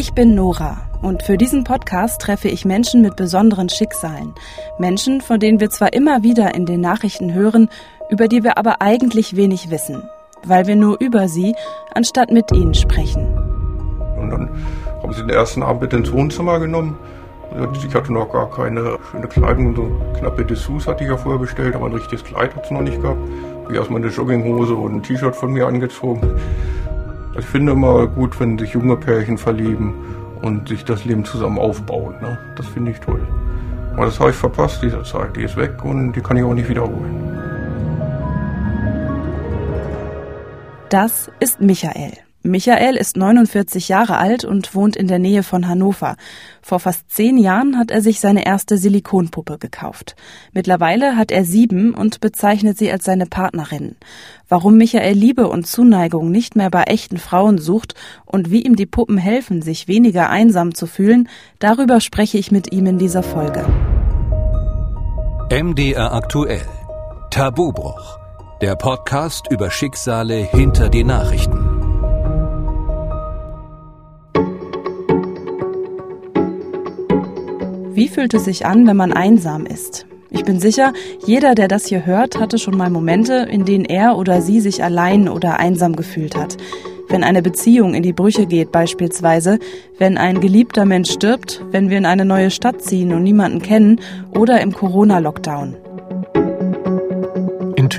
Ich bin Nora und für diesen Podcast treffe ich Menschen mit besonderen Schicksalen. Menschen, von denen wir zwar immer wieder in den Nachrichten hören, über die wir aber eigentlich wenig wissen, weil wir nur über sie anstatt mit ihnen sprechen. Und dann haben sie den ersten Abend mit ins Wohnzimmer genommen. Ich hatte noch gar keine schöne Kleidung, so knappe Dessous hatte ich ja vorher bestellt, aber ein richtiges Kleid hat es noch nicht gehabt. Ich erstmal eine Jogginghose und ein T-Shirt von mir angezogen. Ich finde immer gut, wenn sich junge Pärchen verlieben und sich das Leben zusammen aufbauen. Ne? Das finde ich toll. Aber das habe ich verpasst, diese Zeit. Die ist weg und die kann ich auch nicht wiederholen. Das ist Michael. Michael ist 49 Jahre alt und wohnt in der Nähe von Hannover. Vor fast zehn Jahren hat er sich seine erste Silikonpuppe gekauft. Mittlerweile hat er sieben und bezeichnet sie als seine Partnerin. Warum Michael Liebe und Zuneigung nicht mehr bei echten Frauen sucht und wie ihm die Puppen helfen, sich weniger einsam zu fühlen, darüber spreche ich mit ihm in dieser Folge. MDR aktuell. Tabubruch. Der Podcast über Schicksale hinter die Nachrichten. Wie fühlt es sich an, wenn man einsam ist? Ich bin sicher, jeder, der das hier hört, hatte schon mal Momente, in denen er oder sie sich allein oder einsam gefühlt hat. Wenn eine Beziehung in die Brüche geht beispielsweise, wenn ein geliebter Mensch stirbt, wenn wir in eine neue Stadt ziehen und niemanden kennen oder im Corona-Lockdown.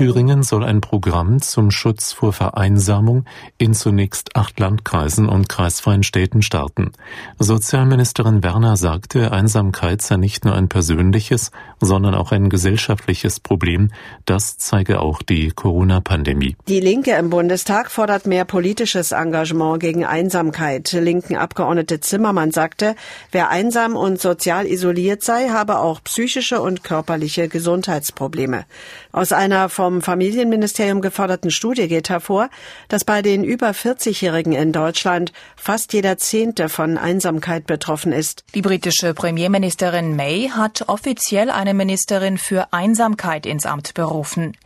In Thüringen soll ein Programm zum Schutz vor Vereinsamung in zunächst acht Landkreisen und kreisfreien Städten starten. Sozialministerin Werner sagte, Einsamkeit sei nicht nur ein persönliches, sondern auch ein gesellschaftliches Problem. Das zeige auch die Corona-Pandemie. Die Linke im Bundestag fordert mehr politisches Engagement gegen Einsamkeit. Linken Abgeordnete Zimmermann sagte, wer einsam und sozial isoliert sei, habe auch psychische und körperliche Gesundheitsprobleme. Aus einer vom Familienministerium geförderten Studie geht hervor, dass bei den über 40-Jährigen in Deutschland fast jeder Zehnte von Einsamkeit betroffen ist. Die britische Premierministerin May hat offiziell eine Ministerin für Einsamkeit ins Amt berufen.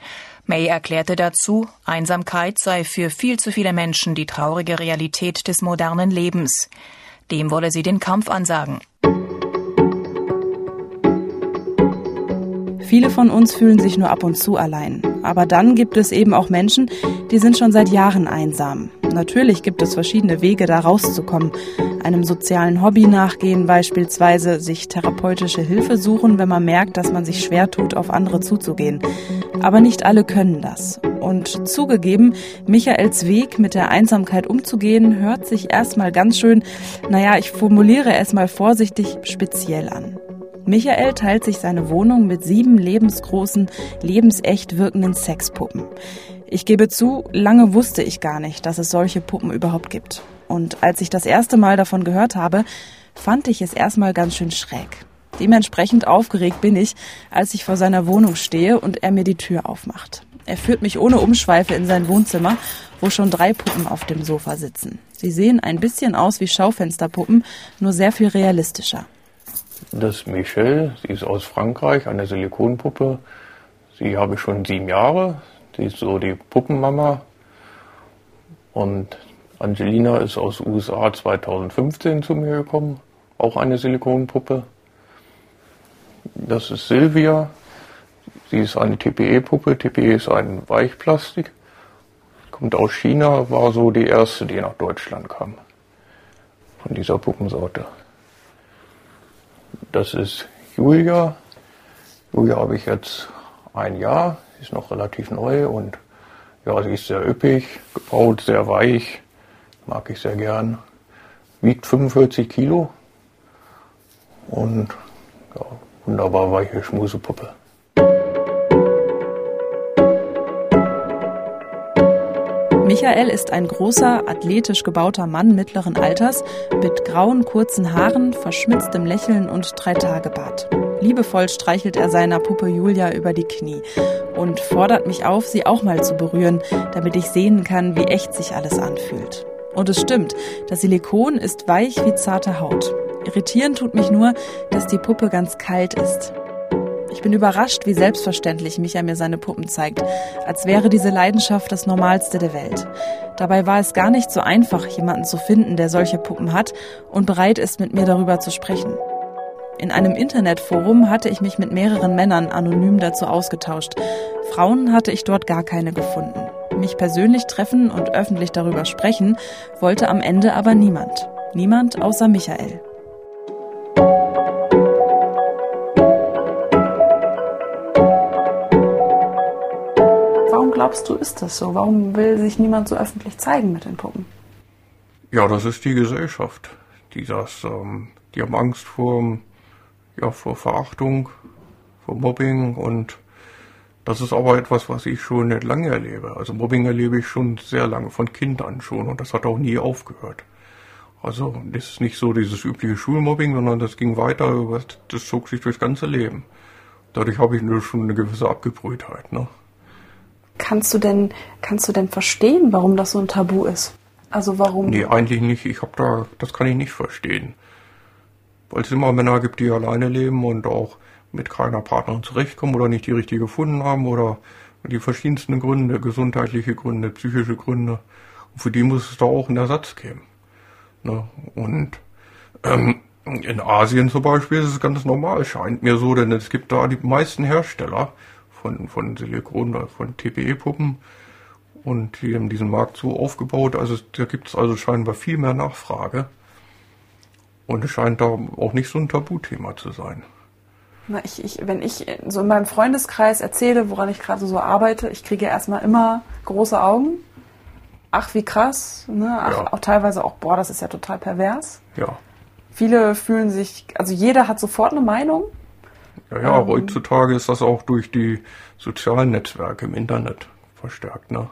May erklärte dazu, Einsamkeit sei für viel zu viele Menschen die traurige Realität des modernen Lebens. Dem wolle sie den Kampf ansagen. Viele von uns fühlen sich nur ab und zu allein. Aber dann gibt es eben auch Menschen, die sind schon seit Jahren einsam. Natürlich gibt es verschiedene Wege, da rauszukommen. Einem sozialen Hobby nachgehen, beispielsweise sich therapeutische Hilfe suchen, wenn man merkt, dass man sich schwer tut, auf andere zuzugehen. Aber nicht alle können das. Und zugegeben, Michaels Weg mit der Einsamkeit umzugehen, hört sich erstmal ganz schön, naja, ich formuliere es mal vorsichtig, speziell an. Michael teilt sich seine Wohnung mit sieben lebensgroßen, lebensecht wirkenden Sexpuppen. Ich gebe zu, lange wusste ich gar nicht, dass es solche Puppen überhaupt gibt. Und als ich das erste Mal davon gehört habe, fand ich es erstmal ganz schön schräg. Dementsprechend aufgeregt bin ich, als ich vor seiner Wohnung stehe und er mir die Tür aufmacht. Er führt mich ohne Umschweife in sein Wohnzimmer, wo schon drei Puppen auf dem Sofa sitzen. Sie sehen ein bisschen aus wie Schaufensterpuppen, nur sehr viel realistischer. Das ist Michelle, sie ist aus Frankreich, eine Silikonpuppe. Sie habe ich schon sieben Jahre. Sie ist so die Puppenmama. Und Angelina ist aus USA 2015 zu mir gekommen, auch eine Silikonpuppe. Das ist Silvia. Sie ist eine TPE-Puppe. TPE ist ein Weichplastik. Kommt aus China, war so die erste, die nach Deutschland kam. Von dieser Puppensorte. Das ist Julia. Julia habe ich jetzt ein Jahr, ist noch relativ neu und ja, sie ist sehr üppig, gebaut, sehr weich, mag ich sehr gern. Wiegt 45 Kilo und ja, wunderbar weiche Schmusepuppe. Michael ist ein großer, athletisch gebauter Mann mittleren Alters mit grauen, kurzen Haaren, verschmitztem Lächeln und Dreitagebart. Liebevoll streichelt er seiner Puppe Julia über die Knie und fordert mich auf, sie auch mal zu berühren, damit ich sehen kann, wie echt sich alles anfühlt. Und es stimmt, das Silikon ist weich wie zarte Haut. Irritieren tut mich nur, dass die Puppe ganz kalt ist. Ich bin überrascht, wie selbstverständlich Micha mir seine Puppen zeigt, als wäre diese Leidenschaft das Normalste der Welt. Dabei war es gar nicht so einfach, jemanden zu finden, der solche Puppen hat und bereit ist, mit mir darüber zu sprechen. In einem Internetforum hatte ich mich mit mehreren Männern anonym dazu ausgetauscht. Frauen hatte ich dort gar keine gefunden. Mich persönlich treffen und öffentlich darüber sprechen wollte am Ende aber niemand. Niemand außer Michael. Glaubst du, ist das so? Warum will sich niemand so öffentlich zeigen mit den Puppen? Ja, das ist die Gesellschaft, die das, ähm, die haben Angst vor, ja, vor Verachtung, vor Mobbing und das ist aber etwas, was ich schon nicht lange erlebe. Also Mobbing erlebe ich schon sehr lange, von Kind an schon und das hat auch nie aufgehört. Also das ist nicht so dieses übliche Schulmobbing, sondern das ging weiter, das zog sich durchs ganze Leben. Dadurch habe ich nur schon eine gewisse Abgebrühtheit. Ne? Kannst du denn, kannst du denn verstehen, warum das so ein Tabu ist? Also warum? Nee, eigentlich nicht. Ich habe da, das kann ich nicht verstehen. Weil es immer Männer gibt, die alleine leben und auch mit keiner Partnerin zurechtkommen oder nicht die richtige gefunden haben oder die verschiedensten Gründe, gesundheitliche Gründe, psychische Gründe. Und für die muss es da auch einen Ersatz geben. Ne? Und ähm, in Asien zum Beispiel ist es ganz normal, scheint mir so, denn es gibt da die meisten Hersteller von, von Silikon oder von TPE-Puppen und die haben diesen Markt so aufgebaut, also da gibt es also scheinbar viel mehr Nachfrage. Und es scheint da auch nicht so ein Tabuthema zu sein. Na, ich, ich, wenn ich so in meinem Freundeskreis erzähle, woran ich gerade so arbeite, ich kriege erstmal immer große Augen. Ach, wie krass. Ne? Ach, ja. auch teilweise auch, boah, das ist ja total pervers. Ja. Viele fühlen sich, also jeder hat sofort eine Meinung. Ja, ja, ähm, heutzutage ist das auch durch die sozialen Netzwerke im Internet verstärkt, ne?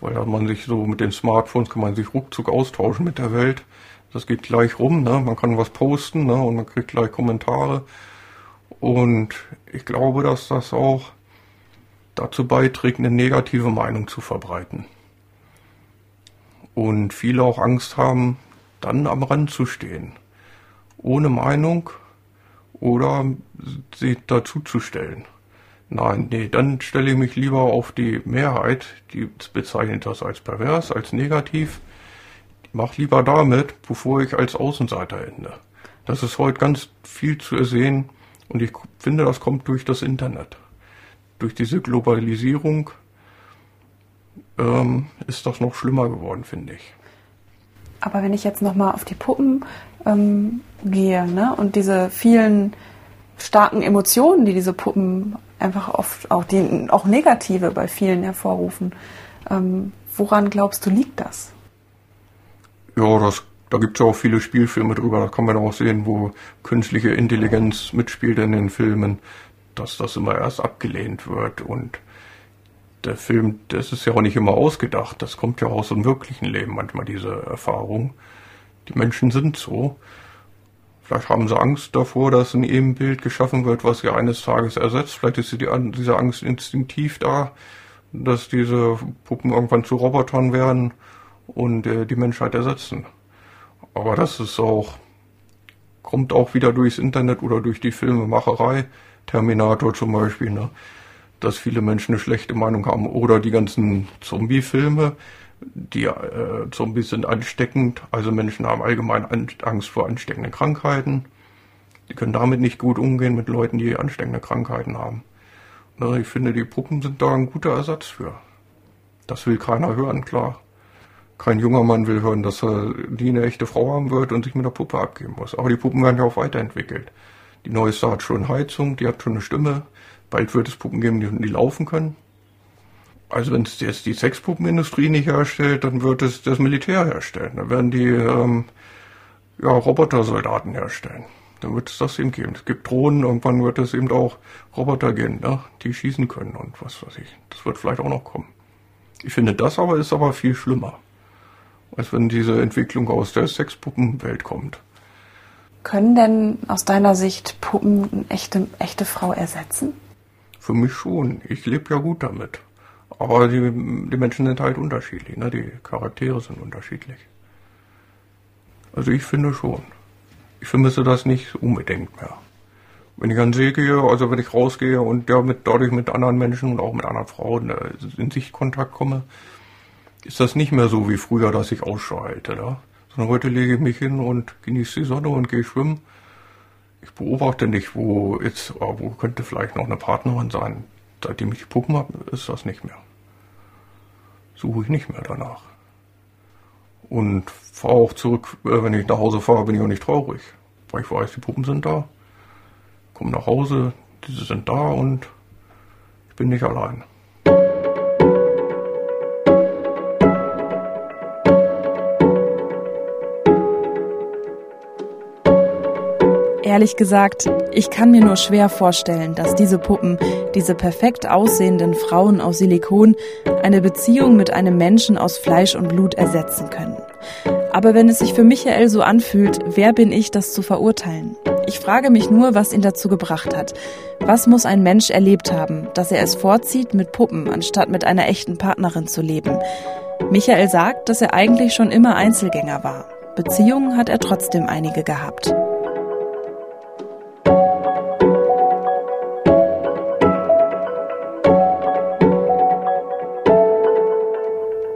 Weil man sich so mit den Smartphones kann man sich ruckzuck austauschen mit der Welt. Das geht gleich rum, ne? Man kann was posten, ne? Und man kriegt gleich Kommentare. Und ich glaube, dass das auch dazu beiträgt, eine negative Meinung zu verbreiten. Und viele auch Angst haben, dann am Rand zu stehen. Ohne Meinung oder sie dazuzustellen. Nein, nee, dann stelle ich mich lieber auf die Mehrheit, die bezeichnet das als pervers, als negativ. Mach lieber damit, bevor ich als Außenseiter ende. Das ist heute ganz viel zu ersehen und ich finde, das kommt durch das Internet. Durch diese Globalisierung ähm, ist das noch schlimmer geworden, finde ich. Aber wenn ich jetzt nochmal auf die Puppen ähm, gehe ne, und diese vielen starken Emotionen, die diese Puppen einfach oft auch, die, auch negative bei vielen hervorrufen, ähm, woran glaubst du, liegt das? Ja, das da gibt es auch viele Spielfilme drüber, da kann man auch sehen, wo künstliche Intelligenz mitspielt in den Filmen, dass das immer erst abgelehnt wird und der Film, das ist ja auch nicht immer ausgedacht, das kommt ja aus dem wirklichen Leben manchmal, diese Erfahrung. Die Menschen sind so. Vielleicht haben sie Angst davor, dass ein Ebenbild geschaffen wird, was sie eines Tages ersetzt. Vielleicht ist die, diese Angst instinktiv da, dass diese Puppen irgendwann zu Robotern werden und äh, die Menschheit ersetzen. Aber das ist auch, kommt auch wieder durchs Internet oder durch die Filmemacherei, Terminator zum Beispiel, ne? Dass viele Menschen eine schlechte Meinung haben. Oder die ganzen Zombie-Filme, die äh, Zombies sind ansteckend, also Menschen haben allgemein Angst vor ansteckenden Krankheiten. Die können damit nicht gut umgehen mit Leuten, die ansteckende Krankheiten haben. Ne, ich finde, die Puppen sind da ein guter Ersatz für. Das will keiner hören, klar. Kein junger Mann will hören, dass er nie eine echte Frau haben wird und sich mit der Puppe abgeben muss. Aber die Puppen werden ja auch weiterentwickelt. Die neueste hat schon Heizung, die hat schon eine Stimme. Bald wird es Puppen geben, die, die laufen können. Also wenn es jetzt die Sexpuppenindustrie nicht herstellt, dann wird es das Militär herstellen. Dann werden die ähm, ja, Robotersoldaten herstellen. Dann wird es das eben geben. Es gibt Drohnen, irgendwann wird es eben auch Roboter geben, ne? die schießen können und was weiß ich. Das wird vielleicht auch noch kommen. Ich finde, das aber ist aber viel schlimmer als wenn diese Entwicklung aus der Sexpuppenwelt kommt. Können denn aus deiner Sicht Puppen eine echte, echte Frau ersetzen? Für mich schon. Ich lebe ja gut damit. Aber die, die Menschen sind halt unterschiedlich. Ne? Die Charaktere sind unterschiedlich. Also ich finde schon. Ich vermisse das nicht unbedingt mehr. wenn ich an See gehe, also wenn ich rausgehe und ja mit, dadurch mit anderen Menschen und auch mit anderen Frauen äh, in Sichtkontakt komme, ist das nicht mehr so wie früher, dass ich ausschalte. Da? Sondern heute lege ich mich hin und genieße die Sonne und gehe schwimmen. Ich beobachte nicht, wo jetzt, ah, wo könnte vielleicht noch eine Partnerin sein. Seitdem ich die Puppen habe, ist das nicht mehr. Suche ich nicht mehr danach. Und fahre auch zurück, äh, wenn ich nach Hause fahre, bin ich auch nicht traurig. Weil ich weiß, die Puppen sind da komme nach Hause, diese sind da und ich bin nicht allein. Ehrlich gesagt, ich kann mir nur schwer vorstellen, dass diese Puppen, diese perfekt aussehenden Frauen aus Silikon, eine Beziehung mit einem Menschen aus Fleisch und Blut ersetzen können. Aber wenn es sich für Michael so anfühlt, wer bin ich, das zu verurteilen? Ich frage mich nur, was ihn dazu gebracht hat. Was muss ein Mensch erlebt haben, dass er es vorzieht, mit Puppen anstatt mit einer echten Partnerin zu leben? Michael sagt, dass er eigentlich schon immer Einzelgänger war. Beziehungen hat er trotzdem einige gehabt.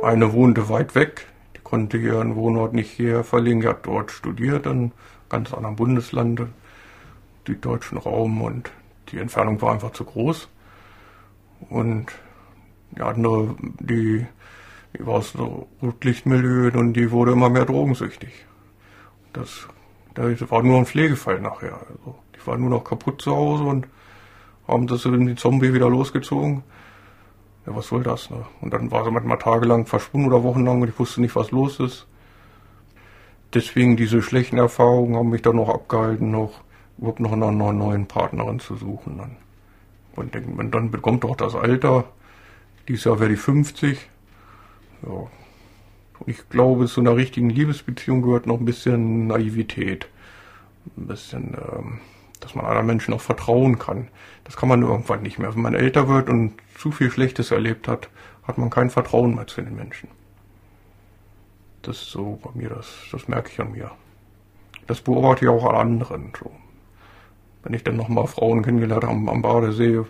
Eine wohnte weit weg, die konnte ihren Wohnort nicht hierher verlegen, die hat dort studiert in ganz anderen Bundesland süddeutschen Raum und die Entfernung war einfach zu groß. Und die andere, die, die war aus so Rotlichtmilieu und die wurde immer mehr drogensüchtig. Das, das war nur ein Pflegefall nachher. Also die war nur noch kaputt zu Hause und haben das in die Zombie wieder losgezogen. Ja, was soll das, ne? Und dann war sie manchmal tagelang verschwunden oder wochenlang und ich wusste nicht, was los ist. Deswegen diese schlechten Erfahrungen haben mich dann noch abgehalten, noch überhaupt noch einer neuen Partnerin zu suchen. Dann. Und denkt man, dann bekommt doch das Alter. Dieses Jahr wäre die 50. Ja. Ich glaube, zu einer richtigen Liebesbeziehung gehört noch ein bisschen Naivität. Ein bisschen, ähm, dass man anderen Menschen auch vertrauen kann. Das kann man irgendwann nicht mehr. Wenn man älter wird und zu viel Schlechtes erlebt hat, hat man kein Vertrauen mehr zu den Menschen. Das ist so bei mir, das, das merke ich an mir. Das beobachte ich auch an anderen. So wenn ich dann nochmal Frauen kennengelernt habe am Badesee,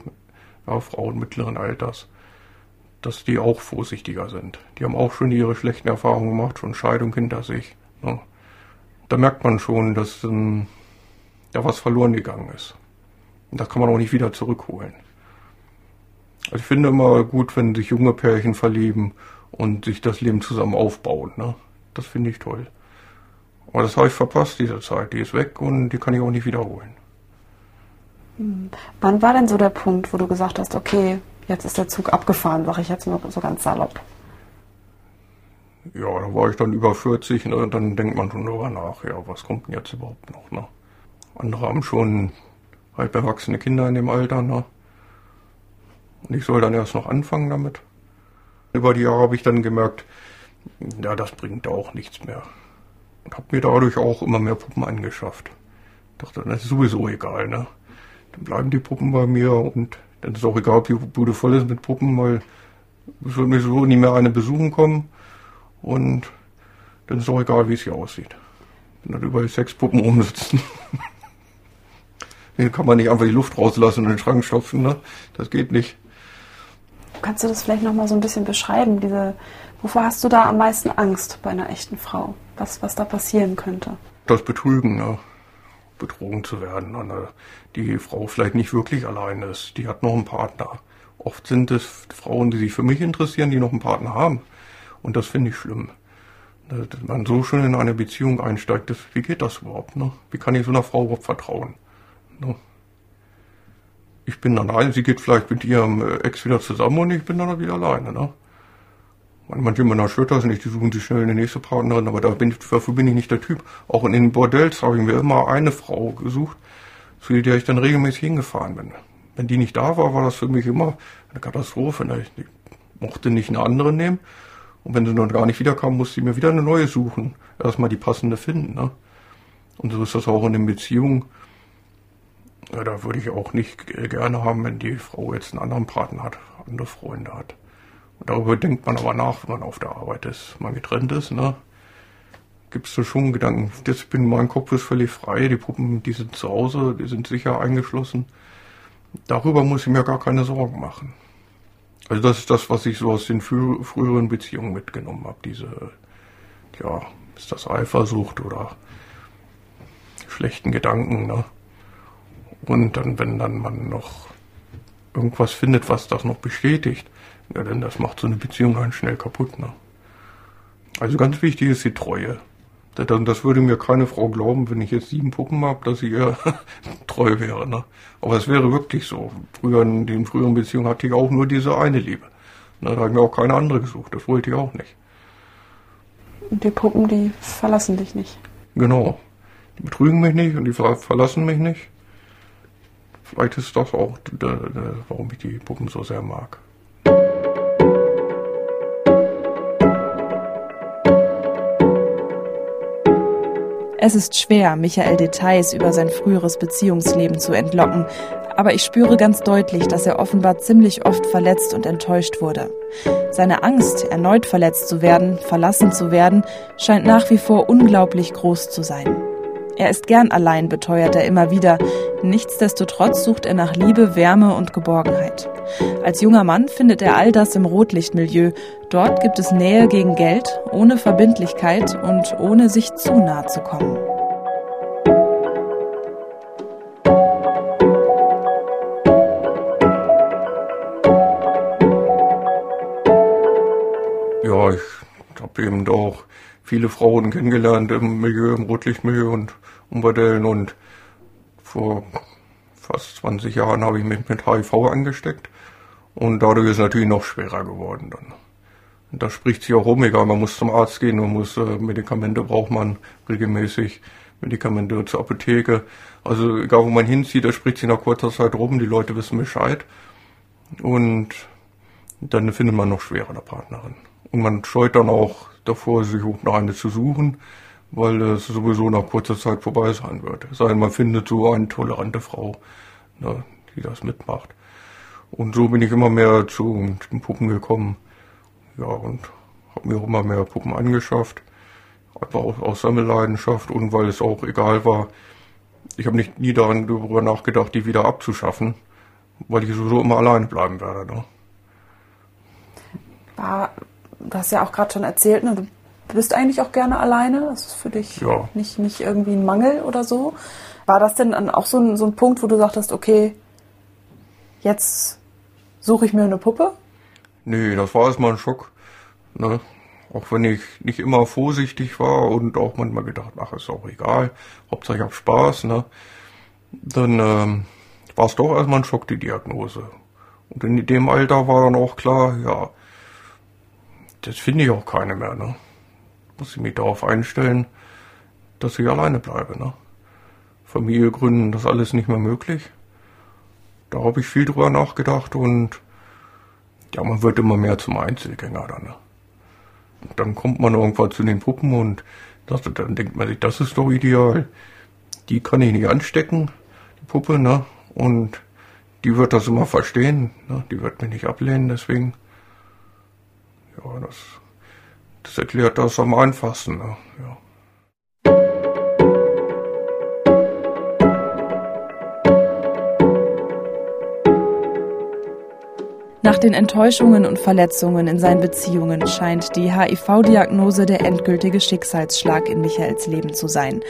ja, Frauen mittleren Alters, dass die auch vorsichtiger sind. Die haben auch schon ihre schlechten Erfahrungen gemacht, schon Scheidung hinter sich. Ne? Da merkt man schon, dass ähm, da was verloren gegangen ist. Und das kann man auch nicht wieder zurückholen. Also ich finde immer gut, wenn sich junge Pärchen verlieben und sich das Leben zusammen aufbauen. Ne? Das finde ich toll. Aber das habe ich verpasst, diese Zeit. Die ist weg und die kann ich auch nicht wiederholen. Wann war denn so der Punkt, wo du gesagt hast, okay, jetzt ist der Zug abgefahren, sage ich jetzt nur so ganz salopp? Ja, da war ich dann über 40 ne, und dann denkt man schon darüber nach, ja, was kommt denn jetzt überhaupt noch? Ne? Andere haben schon halb erwachsene Kinder in dem Alter, ne? Und ich soll dann erst noch anfangen damit. Über die Jahre habe ich dann gemerkt, ja, das bringt auch nichts mehr. Und habe mir dadurch auch immer mehr Puppen angeschafft. Dachte, das ist sowieso egal, ne? dann bleiben die Puppen bei mir und dann ist auch egal, ob die Bude voll ist mit Puppen, weil es wird mir so nie mehr eine besuchen kommen und dann ist auch egal, wie es hier aussieht. Dann überall sechs Puppen rumsitzen. Hier kann man nicht einfach die Luft rauslassen und in den Schrank stopfen, ne? Das geht nicht. Kannst du das vielleicht nochmal so ein bisschen beschreiben? Diese, wovor hast du da am meisten Angst bei einer echten Frau? Was, was da passieren könnte? Das Betrügen, ja betrogen zu werden. Äh, die Frau vielleicht nicht wirklich allein ist. Die hat noch einen Partner. Oft sind es Frauen, die sich für mich interessieren, die noch einen Partner haben. Und das finde ich schlimm. Dass man so schön in eine Beziehung einsteigt, das, wie geht das überhaupt? Ne? Wie kann ich so einer Frau überhaupt vertrauen? Ne? Ich bin dann allein, sie geht vielleicht mit ihrem äh, Ex wieder zusammen und ich bin dann wieder alleine. Ne? Manche Männer stört das nicht, die suchen sich schnell eine nächste Partnerin, aber dafür bin ich nicht der Typ. Auch in den Bordells habe ich mir immer eine Frau gesucht, zu der ich dann regelmäßig hingefahren bin. Wenn die nicht da war, war das für mich immer eine Katastrophe. Ne? Ich mochte nicht eine andere nehmen. Und wenn sie dann gar nicht wiederkam, musste ich mir wieder eine neue suchen. Erstmal die passende finden. Ne? Und so ist das auch in den Beziehungen. Ja, da würde ich auch nicht gerne haben, wenn die Frau jetzt einen anderen Partner hat, andere Freunde hat. Darüber denkt man aber nach, wenn man auf der Arbeit ist, man getrennt ist. Ne? gibt es so schon Gedanken, das bin mein Kopf ist völlig frei, die Puppen, die sind zu Hause, die sind sicher eingeschlossen. Darüber muss ich mir gar keine Sorgen machen. Also das ist das, was ich so aus den frü früheren Beziehungen mitgenommen habe. Diese, ja, ist das Eifersucht oder schlechten Gedanken, ne? Und dann, wenn dann man noch irgendwas findet, was das noch bestätigt, ja, denn das macht so eine Beziehung ganz schnell kaputt, ne? Also ganz wichtig ist die Treue. Das würde mir keine Frau glauben, wenn ich jetzt sieben Puppen habe, dass sie ihr treu wäre. Ne? Aber es wäre wirklich so. Früher in den früheren Beziehungen hatte ich auch nur diese eine Liebe. Ne, da habe ich mir auch keine andere gesucht. Das wollte ich auch nicht. Und die Puppen, die verlassen dich nicht. Genau. Die betrügen mich nicht und die verlassen mich nicht. Vielleicht ist das auch, warum ich die Puppen so sehr mag. Es ist schwer, Michael Details über sein früheres Beziehungsleben zu entlocken, aber ich spüre ganz deutlich, dass er offenbar ziemlich oft verletzt und enttäuscht wurde. Seine Angst, erneut verletzt zu werden, verlassen zu werden, scheint nach wie vor unglaublich groß zu sein. Er ist gern allein, beteuert er immer wieder. Nichtsdestotrotz sucht er nach Liebe, Wärme und Geborgenheit. Als junger Mann findet er all das im Rotlichtmilieu. Dort gibt es Nähe gegen Geld, ohne Verbindlichkeit und ohne sich zu nahe zu kommen. Ja, ich habe eben auch viele Frauen kennengelernt im Milieu, im Rotlichtmilieu und Umbadellen und vor fast 20 Jahren habe ich mich mit HIV angesteckt und dadurch ist es natürlich noch schwerer geworden dann. Und da spricht sich auch rum, egal, man muss zum Arzt gehen, man muss äh, Medikamente braucht man regelmäßig, Medikamente zur Apotheke. Also egal wo man hinzieht, da spricht sich nach kurzer Zeit rum, die Leute wissen Bescheid. Und dann findet man noch schwerer eine Partnerin. Und man scheut dann auch davor, sich noch eine zu suchen, weil es sowieso nach kurzer Zeit vorbei sein wird. Es sei denn, man findet so eine tolerante Frau, ne, die das mitmacht. Und so bin ich immer mehr zu den Puppen gekommen. Ja, und habe mir auch immer mehr Puppen angeschafft. Aber auch aus Sammelleidenschaft und weil es auch egal war. Ich habe nicht nie daran darüber nachgedacht, die wieder abzuschaffen, weil ich sowieso immer alleine bleiben werde. Ne? War du hast ja auch gerade schon erzählt, ne, du bist eigentlich auch gerne alleine. Das ist für dich ja. nicht, nicht irgendwie ein Mangel oder so. War das denn dann auch so ein, so ein Punkt, wo du sagtest, okay, jetzt suche ich mir eine Puppe? Nee, das war erstmal ein Schock. Ne? Auch wenn ich nicht immer vorsichtig war und auch manchmal gedacht, ach, ist auch egal, Hauptsache ich hab Spaß, ne? Dann ähm, war es doch erstmal ein Schock, die Diagnose. Und in dem Alter war dann auch klar, ja, das finde ich auch keine mehr, ne? Muss ich mich darauf einstellen, dass ich alleine bleibe, ne? Familie gründen, das alles nicht mehr möglich. Da habe ich viel drüber nachgedacht und ja, man wird immer mehr zum Einzelgänger dann. Ne? Dann kommt man irgendwann zu den Puppen und das, dann denkt man sich, das ist doch ideal. Die kann ich nicht anstecken, die Puppe, ne? Und die wird das immer verstehen, ne? Die wird mich nicht ablehnen, deswegen ja, das, das erklärt das am einfachsten. Ne? Ja. Nach den Enttäuschungen und Verletzungen in seinen Beziehungen scheint die HIV-Diagnose der endgültige Schicksalsschlag in Michaels Leben zu sein.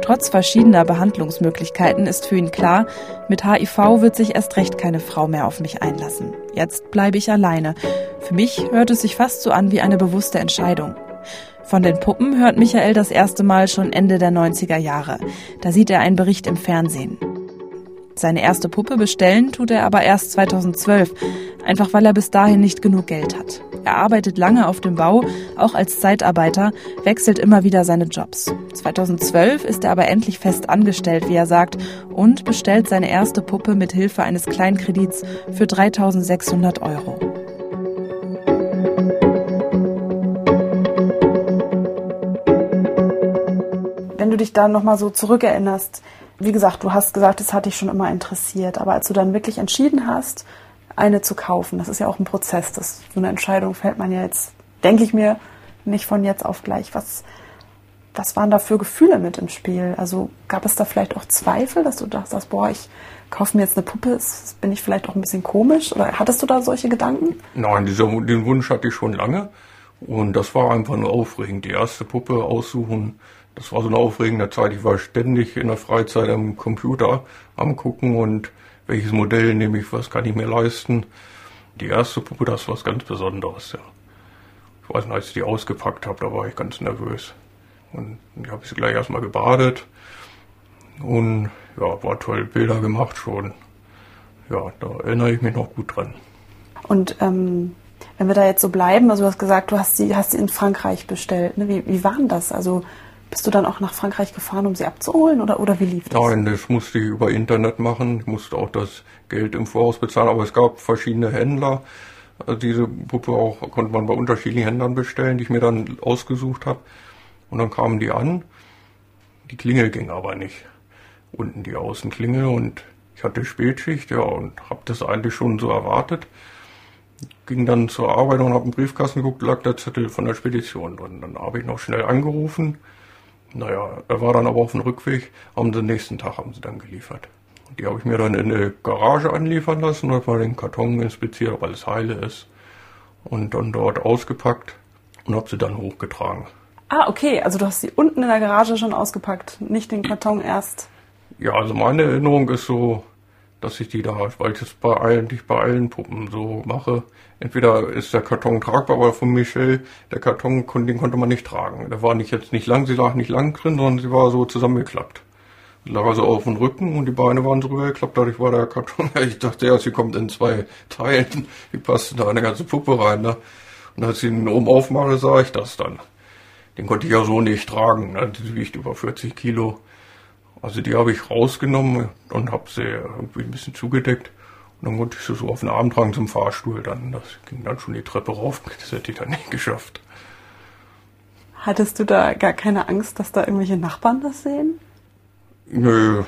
Trotz verschiedener Behandlungsmöglichkeiten ist für ihn klar, mit HIV wird sich erst recht keine Frau mehr auf mich einlassen. Jetzt bleibe ich alleine. Für mich hört es sich fast so an wie eine bewusste Entscheidung. Von den Puppen hört Michael das erste Mal schon Ende der 90er Jahre. Da sieht er einen Bericht im Fernsehen. Seine erste Puppe bestellen tut er aber erst 2012, einfach weil er bis dahin nicht genug Geld hat. Er arbeitet lange auf dem Bau, auch als Zeitarbeiter, wechselt immer wieder seine Jobs. 2012 ist er aber endlich fest angestellt, wie er sagt, und bestellt seine erste Puppe mit Hilfe eines Kleinkredits für 3600 Euro. Wenn du dich da nochmal so zurückerinnerst, wie gesagt, du hast gesagt, es hat dich schon immer interessiert, aber als du dann wirklich entschieden hast, eine zu kaufen, das ist ja auch ein Prozess, das, so eine Entscheidung fällt man ja jetzt, denke ich mir, nicht von jetzt auf gleich. Was, was waren da für Gefühle mit im Spiel? Also gab es da vielleicht auch Zweifel, dass du dachtest, boah, ich kaufe mir jetzt eine Puppe, bin ich vielleicht auch ein bisschen komisch? Oder hattest du da solche Gedanken? Nein, dieser, den Wunsch hatte ich schon lange. Und das war einfach nur aufregend. Die erste Puppe aussuchen, das war so eine aufregende Zeit. Ich war ständig in der Freizeit am Computer am gucken und welches Modell nehme ich, was kann ich mir leisten. Die erste Puppe, das war was ganz Besonderes, ja. Ich weiß nicht, als ich die ausgepackt habe, da war ich ganz nervös. Und ich habe sie gleich erstmal gebadet und ja, war toll, Bilder gemacht schon. Ja, da erinnere ich mich noch gut dran. Und ähm, wenn wir da jetzt so bleiben, also du hast gesagt, du hast sie, hast in Frankreich bestellt. Ne? Wie, wie war denn das? Also bist du dann auch nach Frankreich gefahren, um sie abzuholen oder, oder wie lief das? Nein, das musste ich über Internet machen. Ich musste auch das Geld im Voraus bezahlen, aber es gab verschiedene Händler. Also diese Puppe auch konnte man bei unterschiedlichen Händlern bestellen, die ich mir dann ausgesucht habe. Und dann kamen die an. Die Klingel ging aber nicht. Unten die Außenklingel und ich hatte Spätschicht, ja, und habe das eigentlich schon so erwartet. Ging dann zur Arbeit und habe einen Briefkasten geguckt, lag der Zettel von der Spedition drin. Dann habe ich noch schnell angerufen. Naja, er war dann aber auf dem Rückweg. Am nächsten Tag haben sie dann geliefert. Die habe ich mir dann in eine Garage anliefern lassen, habe mal den Karton inspiziert, ob alles heile ist. Und dann dort ausgepackt und habe sie dann hochgetragen. Ah, okay. Also du hast sie unten in der Garage schon ausgepackt, nicht den Karton erst. Ja, also meine Erinnerung ist so, dass ich die da, weil ich das bei allen, nicht bei allen Puppen so mache. Entweder ist der Karton tragbar, aber von Michelle, der Karton, den konnte man nicht tragen. Der war nicht jetzt nicht lang, sie lag nicht lang drin, sondern sie war so zusammengeklappt. Sie lag also auf dem Rücken und die Beine waren so rübergeklappt, dadurch war der Karton, ich dachte ja, sie kommt in zwei Teilen, wie passt da eine ganze Puppe rein, ne? Und als ich ihn oben aufmache, sah ich das dann. Den konnte ich ja so nicht tragen. Ne? Die wiegt über 40 Kilo. Also die habe ich rausgenommen und habe sie irgendwie ein bisschen zugedeckt. Und dann konnte ich sie so auf den Arm tragen zum Fahrstuhl. Dann, das ging dann schon die Treppe rauf. Das hätte ich dann nicht geschafft. Hattest du da gar keine Angst, dass da irgendwelche Nachbarn das sehen? Nö,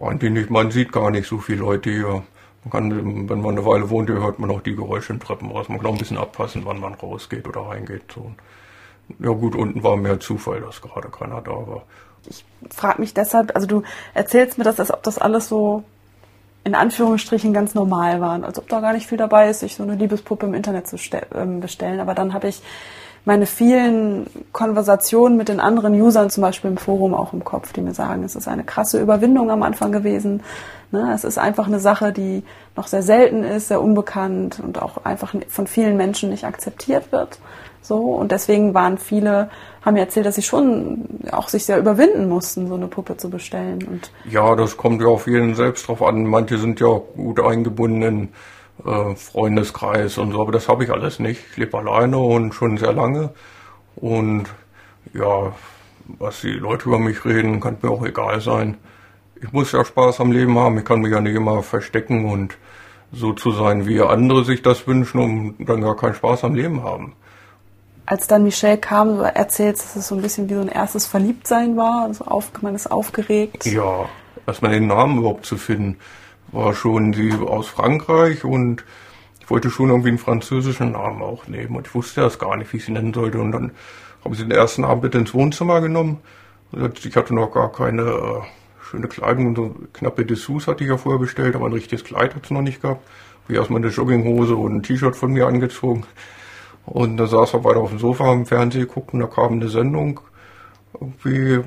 eigentlich nicht. Man sieht gar nicht so viele Leute hier. Man kann, wenn man eine Weile wohnt, hier hört man auch die Geräusche im Treppenhaus. Man kann auch ein bisschen abpassen, wann man rausgeht oder reingeht. So. Ja gut, unten war mehr Zufall, dass gerade keiner da war. Ich frage mich deshalb, also du erzählst mir das, als ob das alles so in Anführungsstrichen ganz normal war, als ob da gar nicht viel dabei ist, sich so eine Liebespuppe im Internet zu ähm, bestellen. Aber dann habe ich meine vielen Konversationen mit den anderen Usern, zum Beispiel im Forum, auch im Kopf, die mir sagen, es ist eine krasse Überwindung am Anfang gewesen. Ne? Es ist einfach eine Sache, die noch sehr selten ist, sehr unbekannt und auch einfach von vielen Menschen nicht akzeptiert wird. So, und deswegen waren viele, haben mir erzählt, dass sie schon auch sich sehr überwinden mussten, so eine Puppe zu bestellen. Und ja, das kommt ja auf jeden selbst drauf an. Manche sind ja gut eingebunden in äh, Freundeskreis und so, aber das habe ich alles nicht. Ich lebe alleine und schon sehr lange. Und ja, was die Leute über mich reden, kann mir auch egal sein. Ich muss ja Spaß am Leben haben, ich kann mich ja nicht immer verstecken und so zu sein, wie andere sich das wünschen und dann gar keinen Spaß am Leben haben als dann Michelle kam, du erzählst, dass es so ein bisschen wie so ein erstes Verliebtsein war, also auf, man ist aufgeregt. Ja, erstmal den Namen überhaupt zu finden, war schon sie aus Frankreich und ich wollte schon irgendwie einen französischen Namen auch nehmen und ich wusste erst gar nicht, wie ich sie nennen sollte und dann habe ich sie den ersten Abend mit ins Wohnzimmer genommen. Ich hatte noch gar keine äh, schöne Kleidung, so knappe Dessous hatte ich ja vorher bestellt, aber ein richtiges Kleid hat es noch nicht gehabt. Habe ich erstmal eine Jogginghose und ein T-Shirt von mir angezogen und da saß er weiter auf dem Sofa am Fernsehen geguckt und da kam eine Sendung, irgendwie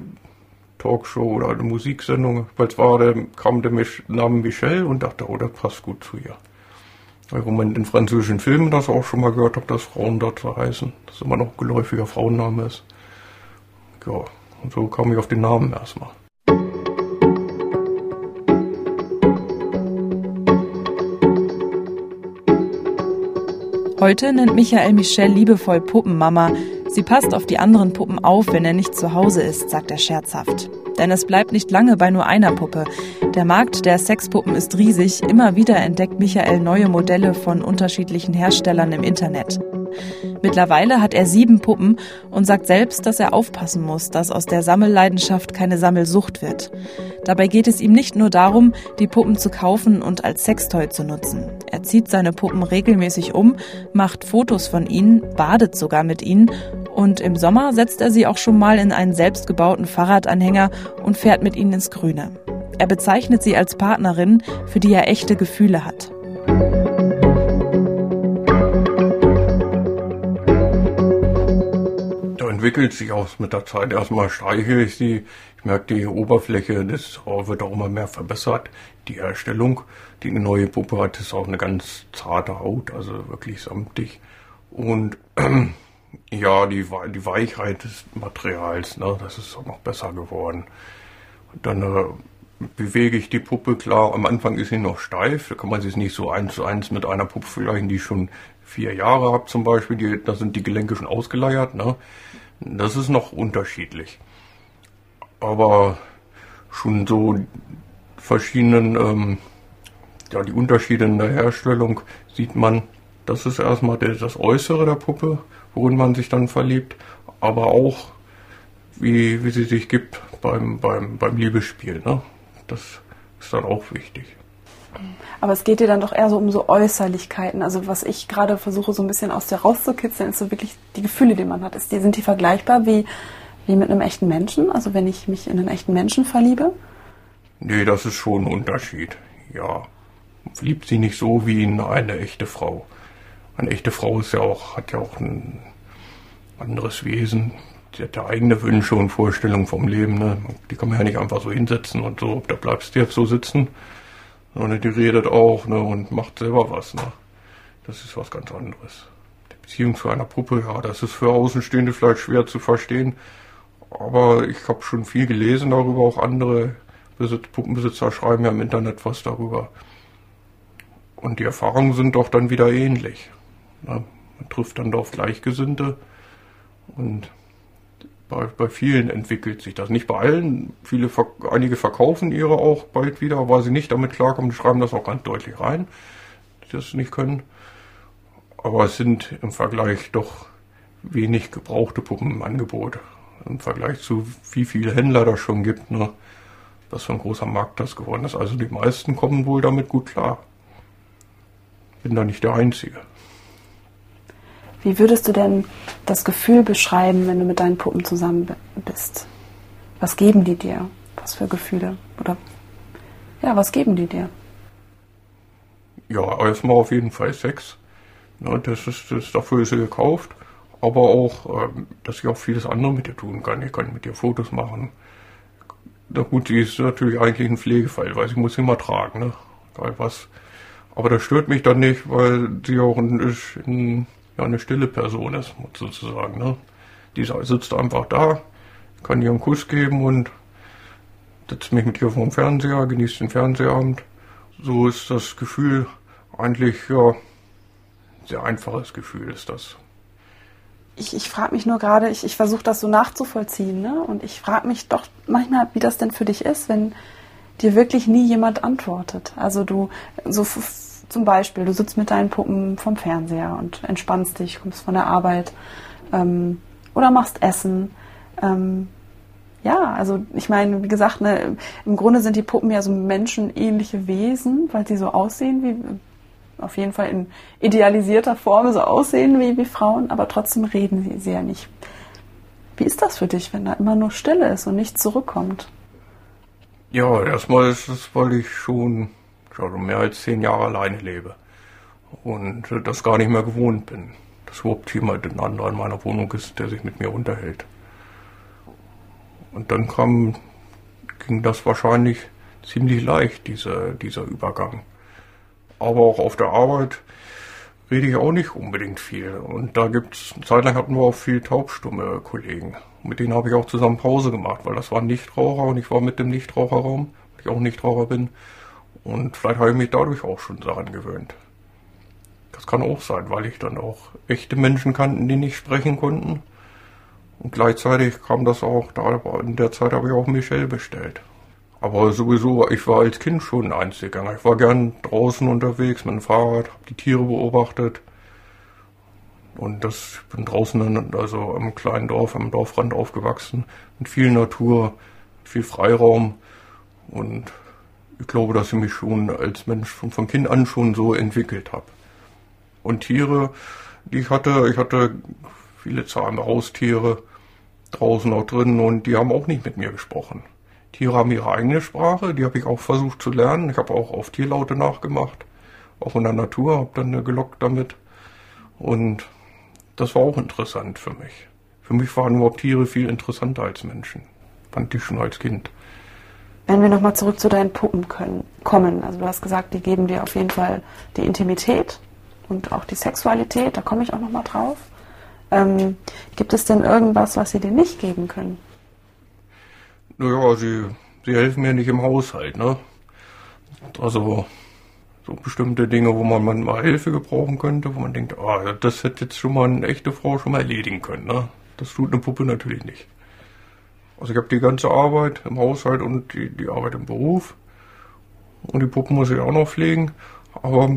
Talkshow oder eine Musiksendung. Es war, der, kam der Name Michelle und dachte, oh, das passt gut zu ihr. Weil man in französischen Filmen das auch schon mal gehört hat, dass Frauen dort so heißen. Das immer noch ein geläufiger Frauenname ist. Ja, und so kam ich auf den Namen erstmal. Heute nennt Michael Michel liebevoll Puppenmama. Sie passt auf die anderen Puppen auf, wenn er nicht zu Hause ist, sagt er scherzhaft. Denn es bleibt nicht lange bei nur einer Puppe. Der Markt der Sexpuppen ist riesig. Immer wieder entdeckt Michael neue Modelle von unterschiedlichen Herstellern im Internet. Mittlerweile hat er sieben Puppen und sagt selbst, dass er aufpassen muss, dass aus der Sammelleidenschaft keine Sammelsucht wird. Dabei geht es ihm nicht nur darum, die Puppen zu kaufen und als Sextoy zu nutzen. Er zieht seine Puppen regelmäßig um, macht Fotos von ihnen, badet sogar mit ihnen und im Sommer setzt er sie auch schon mal in einen selbstgebauten Fahrradanhänger und fährt mit ihnen ins Grüne. Er bezeichnet sie als Partnerin, für die er echte Gefühle hat. Da entwickelt sich auch mit der Zeit. Erstmal streichle ich sie. Ich merke, die Oberfläche des wird auch immer mehr verbessert. Die Herstellung, die neue Puppe hat, ist auch eine ganz zarte Haut, also wirklich samtig. Und ja, die, die Weichheit des Materials, ne, das ist auch noch besser geworden. Und dann äh, bewege ich die Puppe klar. Am Anfang ist sie noch steif, da kann man sich nicht so eins zu eins mit einer Puppe vergleichen, die schon vier Jahre hat zum Beispiel. Die, da sind die Gelenke schon ausgeleiert. Ne? Das ist noch unterschiedlich. Aber schon so verschiedenen, ähm, ja, die Unterschiede in der Herstellung sieht man. Das ist erstmal das Äußere der Puppe worin man sich dann verliebt, aber auch wie, wie sie sich gibt beim, beim, beim Liebesspiel. Ne? Das ist dann auch wichtig. Aber es geht dir dann doch eher so um so Äußerlichkeiten. Also was ich gerade versuche so ein bisschen aus dir rauszukitzeln, ist so wirklich die Gefühle, die man hat. Ist die, sind die vergleichbar wie, wie mit einem echten Menschen? Also wenn ich mich in einen echten Menschen verliebe? Nee, das ist schon ein Unterschied. Ja. Verliebt sich nicht so wie in eine echte Frau eine echte Frau ist ja auch, hat ja auch ein anderes Wesen. Sie hat ja eigene Wünsche und Vorstellungen vom Leben. Ne? Die kann man ja nicht einfach so hinsetzen und so, da bleibst du jetzt so sitzen. Sondern die redet auch ne, und macht selber was. Ne? Das ist was ganz anderes. Die Beziehung zu einer Puppe, ja, das ist für Außenstehende vielleicht schwer zu verstehen. Aber ich habe schon viel gelesen darüber, auch andere Besitz, Puppenbesitzer schreiben ja im Internet was darüber. Und die Erfahrungen sind doch dann wieder ähnlich. Ja, man trifft dann auf Gleichgesinnte und bei, bei vielen entwickelt sich das. Nicht bei allen. Viele, einige verkaufen ihre auch bald wieder, weil sie nicht damit klarkommen. Die schreiben das auch ganz deutlich rein, sie das nicht können. Aber es sind im Vergleich doch wenig gebrauchte Puppen im Angebot. Im Vergleich zu wie viele Händler das schon gibt, ne? was für ein großer Markt das geworden ist. Also die meisten kommen wohl damit gut klar. Bin da nicht der Einzige. Wie würdest du denn das Gefühl beschreiben, wenn du mit deinen Puppen zusammen bist? Was geben die dir? Was für Gefühle? Oder ja, was geben die dir? Ja, erstmal auf jeden Fall Sex. Ja, das ist, das, dafür ist sie gekauft. Aber auch, ähm, dass ich auch vieles andere mit ihr tun kann. Ich kann mit ihr Fotos machen. Na gut, sie ist natürlich eigentlich ein Pflegefall, weil sie muss immer tragen, ne? Egal was. Aber das stört mich dann nicht, weil sie auch ein, ein ja eine stille Person ist, sozusagen. Ne? Die sitzt einfach da, kann ihr einen Kuss geben und setzt mich mit ihr vor dem Fernseher, genießt den Fernsehabend. So ist das Gefühl eigentlich, ja, sehr einfaches Gefühl ist das. Ich, ich frage mich nur gerade, ich, ich versuche das so nachzuvollziehen, ne? Und ich frage mich doch manchmal, wie das denn für dich ist, wenn dir wirklich nie jemand antwortet. Also du, so zum Beispiel, du sitzt mit deinen Puppen vom Fernseher und entspannst dich, kommst von der Arbeit ähm, oder machst Essen. Ähm, ja, also ich meine, wie gesagt, ne, im Grunde sind die Puppen ja so menschenähnliche Wesen, weil sie so aussehen wie, auf jeden Fall in idealisierter Form so aussehen wie, wie Frauen, aber trotzdem reden sie, sie ja nicht. Wie ist das für dich, wenn da immer nur Stille ist und nichts zurückkommt? Ja, erstmal ist es, weil ich schon schon mehr als zehn Jahre alleine lebe und das gar nicht mehr gewohnt bin, dass überhaupt jemand ein anderer in meiner Wohnung ist, der sich mit mir unterhält. Und dann kam, ging das wahrscheinlich ziemlich leicht, dieser, dieser Übergang. Aber auch auf der Arbeit rede ich auch nicht unbedingt viel. Und da gibt's, eine Zeit lang hatten wir auch viel taubstumme Kollegen. Mit denen habe ich auch zusammen Pause gemacht, weil das waren Nichtraucher und ich war mit dem Nichtraucherraum, weil ich auch Nichtraucher bin. Und vielleicht habe ich mich dadurch auch schon daran gewöhnt. Das kann auch sein, weil ich dann auch echte Menschen kannten, die nicht sprechen konnten. Und gleichzeitig kam das auch, in der Zeit habe ich auch Michelle bestellt. Aber sowieso, ich war als Kind schon ein Einzelgänger. Ich war gern draußen unterwegs mit dem Fahrrad, habe die Tiere beobachtet. Und das, ich bin draußen also am kleinen Dorf, am Dorfrand aufgewachsen, mit viel Natur, viel Freiraum. Und ich glaube, dass ich mich schon als Mensch von, von Kind an schon so entwickelt habe. Und Tiere, die ich hatte, ich hatte viele zahme Haustiere draußen auch drin und die haben auch nicht mit mir gesprochen. Tiere haben ihre eigene Sprache, die habe ich auch versucht zu lernen. Ich habe auch auf Tierlaute nachgemacht, auch in der Natur, habe dann gelockt damit. Und das war auch interessant für mich. Für mich waren überhaupt Tiere viel interessanter als Menschen. Fand ich schon als Kind. Wenn wir nochmal zurück zu deinen Puppen können, kommen, also du hast gesagt, die geben dir auf jeden Fall die Intimität und auch die Sexualität, da komme ich auch nochmal drauf. Ähm, gibt es denn irgendwas, was sie dir nicht geben können? Naja, sie, sie helfen mir nicht im Haushalt, ne? Also so bestimmte Dinge, wo man manchmal Hilfe gebrauchen könnte, wo man denkt, ah, das hätte jetzt schon mal eine echte Frau schon mal erledigen können. Ne? Das tut eine Puppe natürlich nicht. Also ich habe die ganze Arbeit im Haushalt und die, die Arbeit im Beruf. Und die Puppen muss ich auch noch pflegen. Aber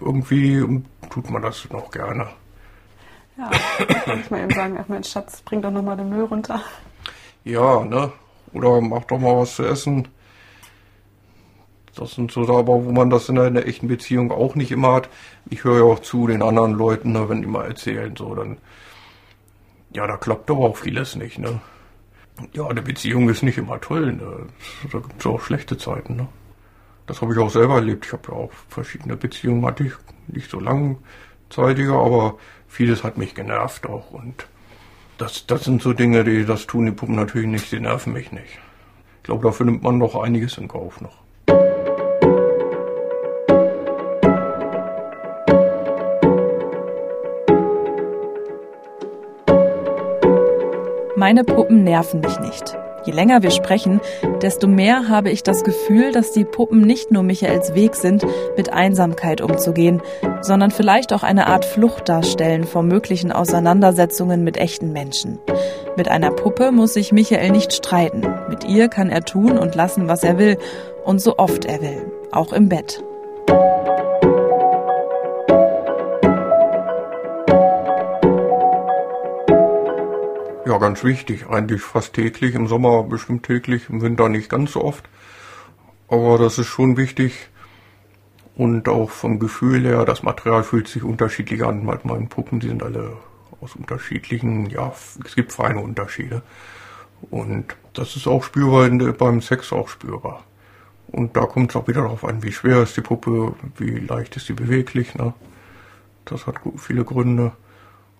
irgendwie tut man das noch gerne. Ja, kann ich mal eben sagen, ach mein Schatz, bring doch nochmal den Müll runter. Ja, ne? Oder mach doch mal was zu essen. Das sind so aber, wo man das in einer echten Beziehung auch nicht immer hat. Ich höre ja auch zu den anderen Leuten, ne, wenn die mal erzählen, so, dann, ja, da klappt doch auch vieles nicht, ne. Ja, eine Beziehung ist nicht immer toll, ne. Da gibt es auch schlechte Zeiten, ne. Das habe ich auch selber erlebt. Ich habe ja auch verschiedene Beziehungen, hatte ich nicht so langzeitiger, aber vieles hat mich genervt auch und das, das sind so Dinge, die das tun die Puppen natürlich nicht, sie nerven mich nicht. Ich glaube, dafür nimmt man noch einiges in Kauf noch. Meine Puppen nerven mich nicht. Je länger wir sprechen, desto mehr habe ich das Gefühl, dass die Puppen nicht nur Michaels Weg sind, mit Einsamkeit umzugehen, sondern vielleicht auch eine Art Flucht darstellen vor möglichen Auseinandersetzungen mit echten Menschen. Mit einer Puppe muss sich Michael nicht streiten. Mit ihr kann er tun und lassen, was er will und so oft er will, auch im Bett. Ganz wichtig. Eigentlich fast täglich. Im Sommer bestimmt täglich, im Winter nicht ganz so oft. Aber das ist schon wichtig. Und auch vom Gefühl her, das Material fühlt sich unterschiedlich an. Meine Puppen, die sind alle aus unterschiedlichen, ja, es gibt feine Unterschiede. Und das ist auch spürbar, beim Sex auch spürbar. Und da kommt es auch wieder darauf an, wie schwer ist die Puppe, wie leicht ist sie beweglich. Ne? Das hat viele Gründe.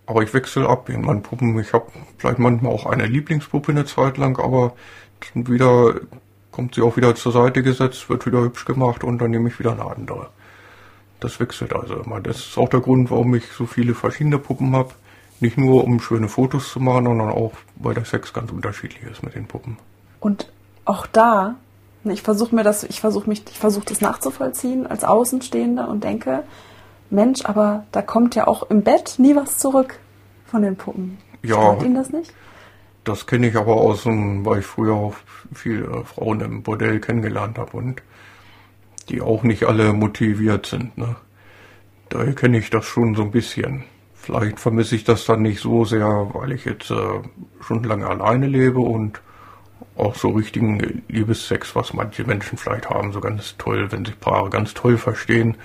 Aber ich wechsle ab in meinen Puppen. Ich habe vielleicht manchmal auch eine Lieblingspuppe eine Zeit lang, aber wieder kommt sie auch wieder zur Seite gesetzt, wird wieder hübsch gemacht und dann nehme ich wieder eine andere. Das wechselt also immer. Das ist auch der Grund, warum ich so viele verschiedene Puppen habe. Nicht nur um schöne Fotos zu machen, sondern auch, weil der Sex ganz unterschiedlich ist mit den Puppen. Und auch da, ne, ich versuche mir das, ich versuche mich, ich versuche das nachzuvollziehen als Außenstehender und denke, Mensch, aber da kommt ja auch im Bett nie was zurück von den Puppen. Ja. Stört Ihnen das nicht? Das kenne ich aber aus weil ich früher auch viele Frauen im Bordell kennengelernt habe und die auch nicht alle motiviert sind. Ne? Daher kenne ich das schon so ein bisschen. Vielleicht vermisse ich das dann nicht so sehr, weil ich jetzt äh, schon lange alleine lebe und auch so richtigen Liebessex, was manche Menschen vielleicht haben, so ganz toll, wenn sich Paare ganz toll verstehen.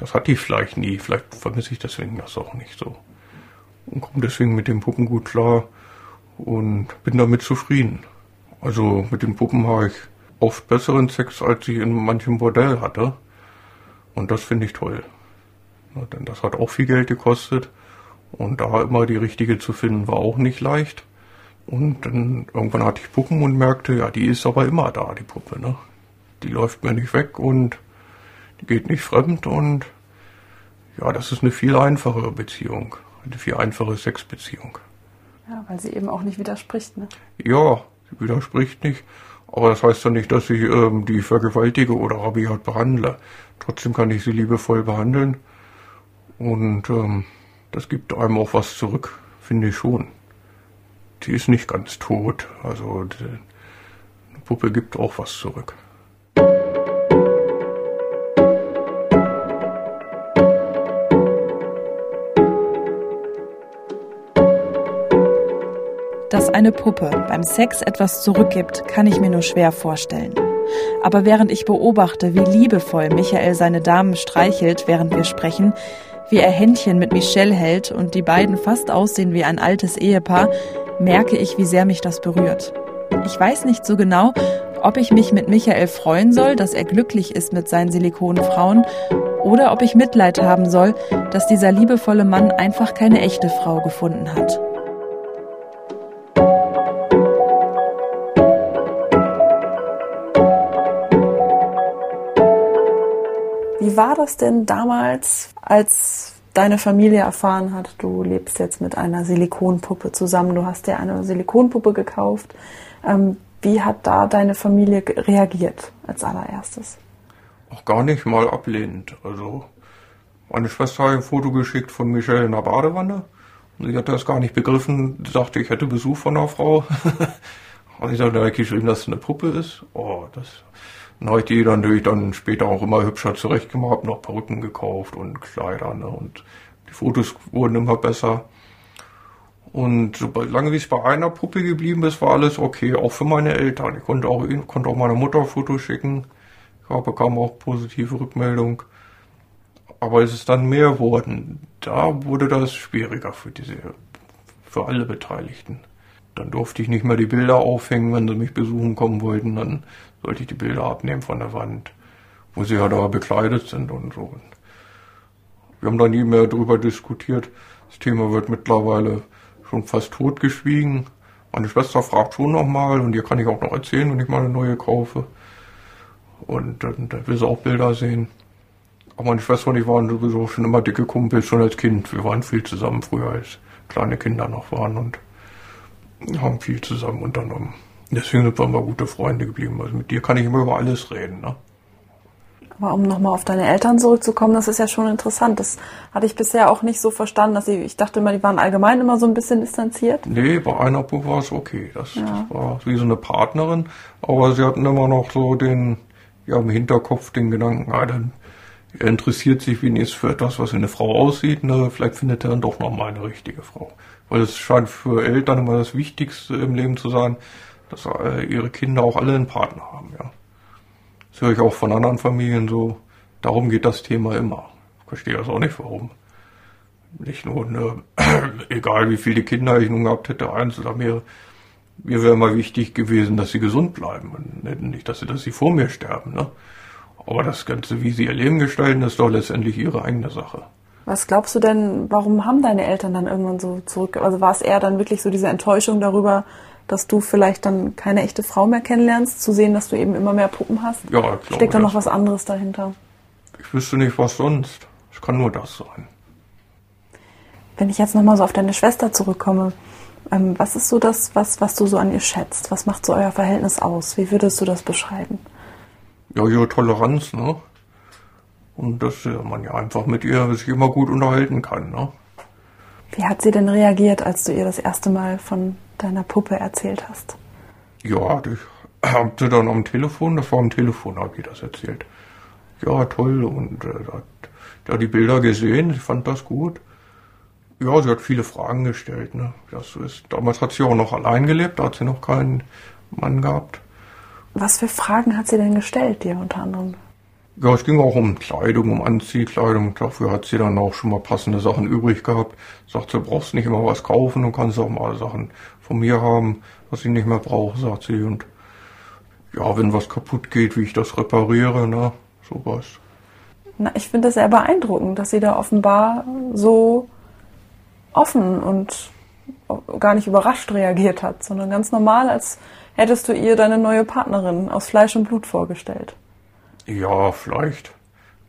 Das hatte ich vielleicht nie. Vielleicht vermisse ich deswegen das auch nicht so. Und komme deswegen mit den Puppen gut klar und bin damit zufrieden. Also mit den Puppen habe ich oft besseren Sex, als ich in manchem Bordell hatte. Und das finde ich toll. Ja, denn das hat auch viel Geld gekostet. Und da immer die richtige zu finden, war auch nicht leicht. Und dann irgendwann hatte ich Puppen und merkte, ja, die ist aber immer da, die Puppe. Ne? Die läuft mir nicht weg und geht nicht fremd und ja, das ist eine viel einfachere Beziehung. Eine viel einfache Sexbeziehung. Ja, weil sie eben auch nicht widerspricht, ne? Ja, sie widerspricht nicht. Aber das heißt ja nicht, dass ich ähm, die vergewaltige oder rabiat behandle. Trotzdem kann ich sie liebevoll behandeln. Und ähm, das gibt einem auch was zurück, finde ich schon. Sie ist nicht ganz tot. Also die, eine Puppe gibt auch was zurück. Eine Puppe beim Sex etwas zurückgibt, kann ich mir nur schwer vorstellen. Aber während ich beobachte, wie liebevoll Michael seine Damen streichelt, während wir sprechen, wie er Händchen mit Michelle hält und die beiden fast aussehen wie ein altes Ehepaar, merke ich, wie sehr mich das berührt. Ich weiß nicht so genau, ob ich mich mit Michael freuen soll, dass er glücklich ist mit seinen Silikonfrauen, oder ob ich Mitleid haben soll, dass dieser liebevolle Mann einfach keine echte Frau gefunden hat. War das denn damals, als deine Familie erfahren hat, du lebst jetzt mit einer Silikonpuppe zusammen, du hast dir eine Silikonpuppe gekauft. Ähm, wie hat da deine Familie reagiert als allererstes? Auch gar nicht mal ablehnend. Also meine Schwester hat ein Foto geschickt von Michelle in der Badewanne. Und sie hat das gar nicht begriffen, sie sagte, ich hätte Besuch von einer Frau. und ich sagte, da geschrieben, dass es eine Puppe ist. Oh, das dann habe ich die natürlich dann später auch immer hübscher zurechtgemacht, noch Perücken gekauft und Kleider. Ne? Und die Fotos wurden immer besser. Und solange wie es bei einer Puppe geblieben ist, war alles okay, auch für meine Eltern. Ich konnte auch, konnte auch meiner Mutter Fotos schicken. Ich bekam auch positive Rückmeldung. Aber es ist dann mehr geworden. Da wurde das schwieriger für diese, für alle Beteiligten. Dann durfte ich nicht mehr die Bilder aufhängen, wenn sie mich besuchen kommen wollten. Dann sollte ich die Bilder abnehmen von der Wand, wo sie ja da bekleidet sind und so. Wir haben da nie mehr drüber diskutiert. Das Thema wird mittlerweile schon fast totgeschwiegen. Meine Schwester fragt schon nochmal und ihr kann ich auch noch erzählen, wenn ich mal eine neue kaufe. Und dann, dann will sie auch Bilder sehen. Aber meine Schwester und ich waren sowieso schon immer dicke Kumpels, schon als Kind. Wir waren viel zusammen früher, als kleine Kinder noch waren und haben viel zusammen unternommen. Deswegen sind wir immer gute Freunde geblieben. Also mit dir kann ich immer über alles reden. Ne? Aber um nochmal auf deine Eltern zurückzukommen, das ist ja schon interessant. Das hatte ich bisher auch nicht so verstanden, dass sie, ich dachte immer, die waren allgemein immer so ein bisschen distanziert. Nee, bei einer Buch war es okay. Das, ja. das, war wie so eine Partnerin. Aber sie hatten immer noch so den, ja, im Hinterkopf den Gedanken, ah, dann er interessiert sich wenigstens für etwas, was wie eine Frau aussieht. Ne? Vielleicht findet er dann doch nochmal eine richtige Frau. Weil es scheint für Eltern immer das Wichtigste im Leben zu sein, dass äh, ihre Kinder auch alle einen Partner haben, ja. Das höre ich auch von anderen Familien so. Darum geht das Thema immer. Ich verstehe das auch nicht, warum. Nicht nur, ne, egal wie viele Kinder ich nun gehabt hätte, eins oder mehr, mir wäre immer wichtig gewesen, dass sie gesund bleiben und nicht, dass sie, dass sie vor mir sterben, ne. Aber das Ganze, wie sie ihr Leben gestalten, ist doch letztendlich ihre eigene Sache. Was glaubst du denn, warum haben deine Eltern dann irgendwann so zurück, also war es eher dann wirklich so diese Enttäuschung darüber, dass du vielleicht dann keine echte Frau mehr kennenlernst, zu sehen, dass du eben immer mehr Puppen hast? Ja, glaube. Steckt da noch was anderes dahinter? Ich wüsste nicht, was sonst. Es kann nur das sein. Wenn ich jetzt nochmal so auf deine Schwester zurückkomme, ähm, was ist so das, was, was du so an ihr schätzt? Was macht so euer Verhältnis aus? Wie würdest du das beschreiben? Ja, ihre Toleranz, ne? Und dass man ja einfach mit ihr sich immer gut unterhalten kann, ne? Wie hat sie denn reagiert, als du ihr das erste Mal von deiner Puppe erzählt hast? Ja, ich habe dann am Telefon, das war am Telefon, habe ich das erzählt. Ja, toll. Und äh, hat ja die Bilder gesehen, sie fand das gut. Ja, sie hat viele Fragen gestellt. Ne? Das ist, damals hat sie auch noch allein gelebt, da hat sie noch keinen Mann gehabt. Was für Fragen hat sie denn gestellt, dir unter anderem? Ja, es ging auch um Kleidung, um Anziehkleidung. Dafür hat sie dann auch schon mal passende Sachen übrig gehabt. Sagt, du brauchst nicht immer was kaufen, du kannst auch mal Sachen von mir haben, was ich nicht mehr brauche, sagt sie. Und ja, wenn was kaputt geht, wie ich das repariere, ne, sowas. Na, ich finde das sehr beeindruckend, dass sie da offenbar so offen und gar nicht überrascht reagiert hat, sondern ganz normal, als hättest du ihr deine neue Partnerin aus Fleisch und Blut vorgestellt. Ja, vielleicht.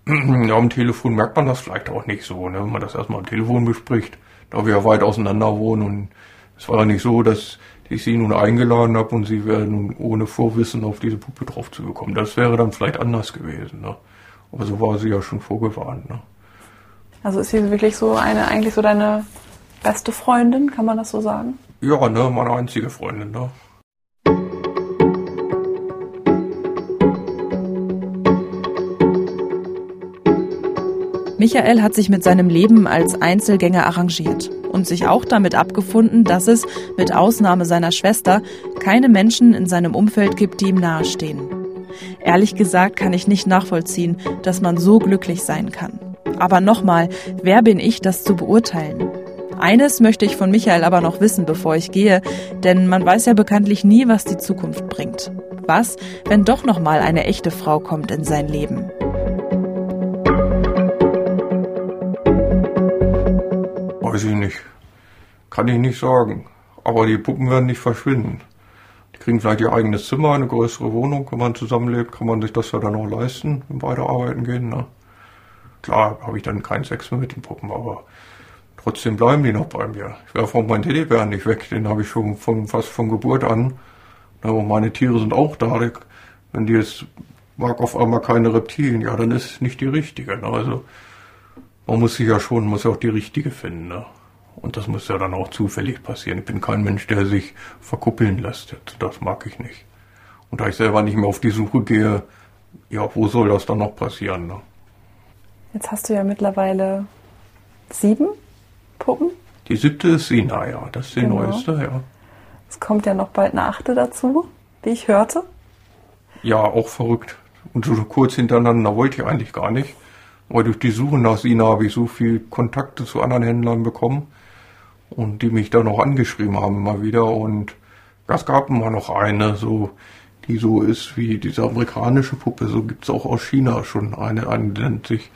Ja, am Telefon merkt man das vielleicht auch nicht so, ne, wenn man das erstmal am Telefon bespricht, da wir ja weit auseinander wohnen und es war ja nicht so, dass ich sie nun eingeladen habe und sie wäre nun ohne Vorwissen auf diese Puppe drauf zu bekommen. Das wäre dann vielleicht anders gewesen, ne. Aber so war sie ja schon vorgewarnt, ne. Also ist sie wirklich so eine, eigentlich so deine beste Freundin, kann man das so sagen? Ja, ne, meine einzige Freundin, ne. Michael hat sich mit seinem Leben als Einzelgänger arrangiert und sich auch damit abgefunden, dass es, mit Ausnahme seiner Schwester, keine Menschen in seinem Umfeld gibt, die ihm nahestehen. Ehrlich gesagt kann ich nicht nachvollziehen, dass man so glücklich sein kann. Aber nochmal, wer bin ich, das zu beurteilen? Eines möchte ich von Michael aber noch wissen, bevor ich gehe, denn man weiß ja bekanntlich nie, was die Zukunft bringt. Was, wenn doch nochmal eine echte Frau kommt in sein Leben? Weiß ich nicht. Kann ich nicht sagen. Aber die Puppen werden nicht verschwinden. Die kriegen vielleicht ihr eigenes Zimmer, eine größere Wohnung. Wenn man zusammenlebt, kann man sich das ja dann auch leisten, wenn beide arbeiten gehen. Ne? Klar habe ich dann keinen Sex mehr mit den Puppen, aber trotzdem bleiben die noch bei mir. Ich werfe auch meinen Teddybären nicht weg. Den habe ich schon von, fast von Geburt an. Aber meine Tiere sind auch da. Wenn die jetzt mag auf einmal keine Reptilien, ja, dann ist nicht die richtige. Ne? Also man muss sich ja schon, muss ja auch die richtige finden. Ne? Und das muss ja dann auch zufällig passieren. Ich bin kein Mensch, der sich verkuppeln lässt. Das mag ich nicht. Und da ich selber nicht mehr auf die Suche gehe, ja, wo soll das dann noch passieren? Ne? Jetzt hast du ja mittlerweile sieben Puppen. Die siebte ist Sina, ja. Das ist die genau. neueste, ja. Es kommt ja noch bald eine achte dazu, wie ich hörte. Ja, auch verrückt. Und so kurz hintereinander wollte ich eigentlich gar nicht. Aber durch die Suche nach Sina habe ich so viel Kontakte zu anderen Händlern bekommen und die mich dann auch angeschrieben haben immer wieder. Und es gab immer noch eine, so die so ist wie diese amerikanische Puppe. So gibt es auch aus China schon eine, eine nennt sich,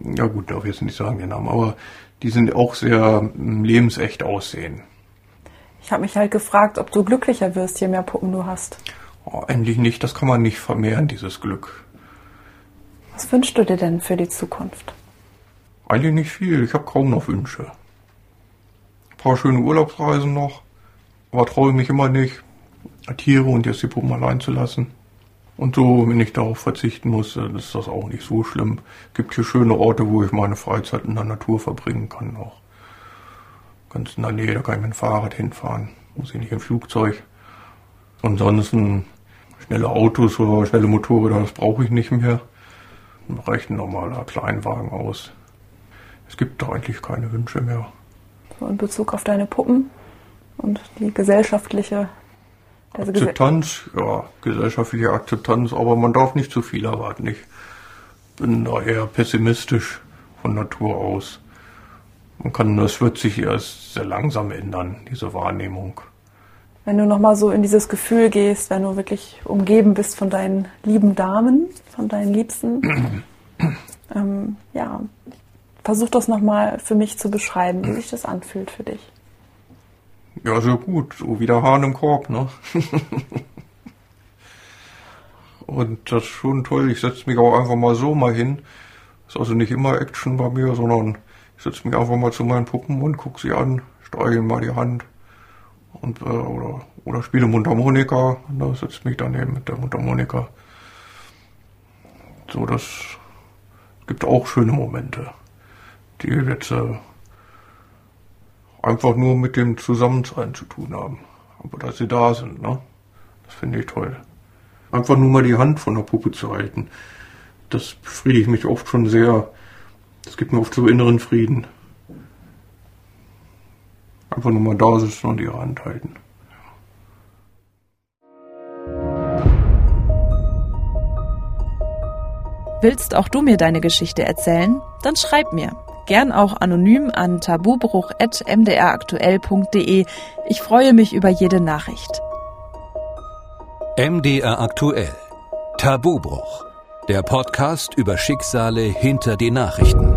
ja gut, darf ich jetzt nicht sagen den Namen, aber die sind auch sehr hm, lebensecht aussehen. Ich habe mich halt gefragt, ob du glücklicher wirst, je mehr Puppen du hast. Oh, endlich nicht, das kann man nicht vermehren, dieses Glück. Was wünschst du dir denn für die Zukunft? Eigentlich nicht viel. Ich habe kaum noch Wünsche. Ein paar schöne Urlaubsreisen noch. Aber traue ich mich immer nicht, Tiere und jetzt die Puppen allein zu lassen. Und so, wenn ich darauf verzichten muss, dann ist das auch nicht so schlimm. Es gibt hier schöne Orte, wo ich meine Freizeit in der Natur verbringen kann. Auch ganz in der Nähe, da kann ich mit dem Fahrrad hinfahren. Muss ich nicht im Flugzeug. Ansonsten schnelle Autos oder schnelle Motorräder, das brauche ich nicht mehr reicht ein normaler Kleinwagen aus. Es gibt doch eigentlich keine Wünsche mehr. So in Bezug auf deine Puppen und die gesellschaftliche also Akzeptanz, ja, gesellschaftliche Akzeptanz, aber man darf nicht zu viel erwarten. Ich bin da eher pessimistisch von Natur aus. Man kann, das wird sich erst sehr langsam ändern, diese Wahrnehmung. Wenn du nochmal so in dieses Gefühl gehst, wenn du wirklich umgeben bist von deinen lieben Damen, von deinen Liebsten, ähm, ja, versuch das nochmal für mich zu beschreiben, wie sich das anfühlt für dich. Ja, sehr gut, so wie der Hahn im Korb, ne? Und das ist schon toll. Ich setze mich auch einfach mal so mal hin. Ist also nicht immer Action bei mir, sondern ich setze mich einfach mal zu meinen Puppen und gucke sie an, streiche mal die Hand und, äh, oder, oder spiele Mundharmonika. Da setzt mich daneben mit der Mundharmonika. So, das gibt auch schöne Momente, die jetzt äh, einfach nur mit dem Zusammensein zu tun haben. Aber dass sie da sind, ne? Das finde ich toll. Einfach nur mal die Hand von der Puppe zu halten. Das befriedigt mich oft schon sehr. Das gibt mir oft so inneren Frieden. Einfach nur mal da sitzen und ihre Hand halten. Willst auch du mir deine Geschichte erzählen? Dann schreib mir. Gern auch anonym an tabubruch.mdraktuell.de. Ich freue mich über jede Nachricht. MDR aktuell. Tabubruch. Der Podcast über Schicksale hinter die Nachrichten.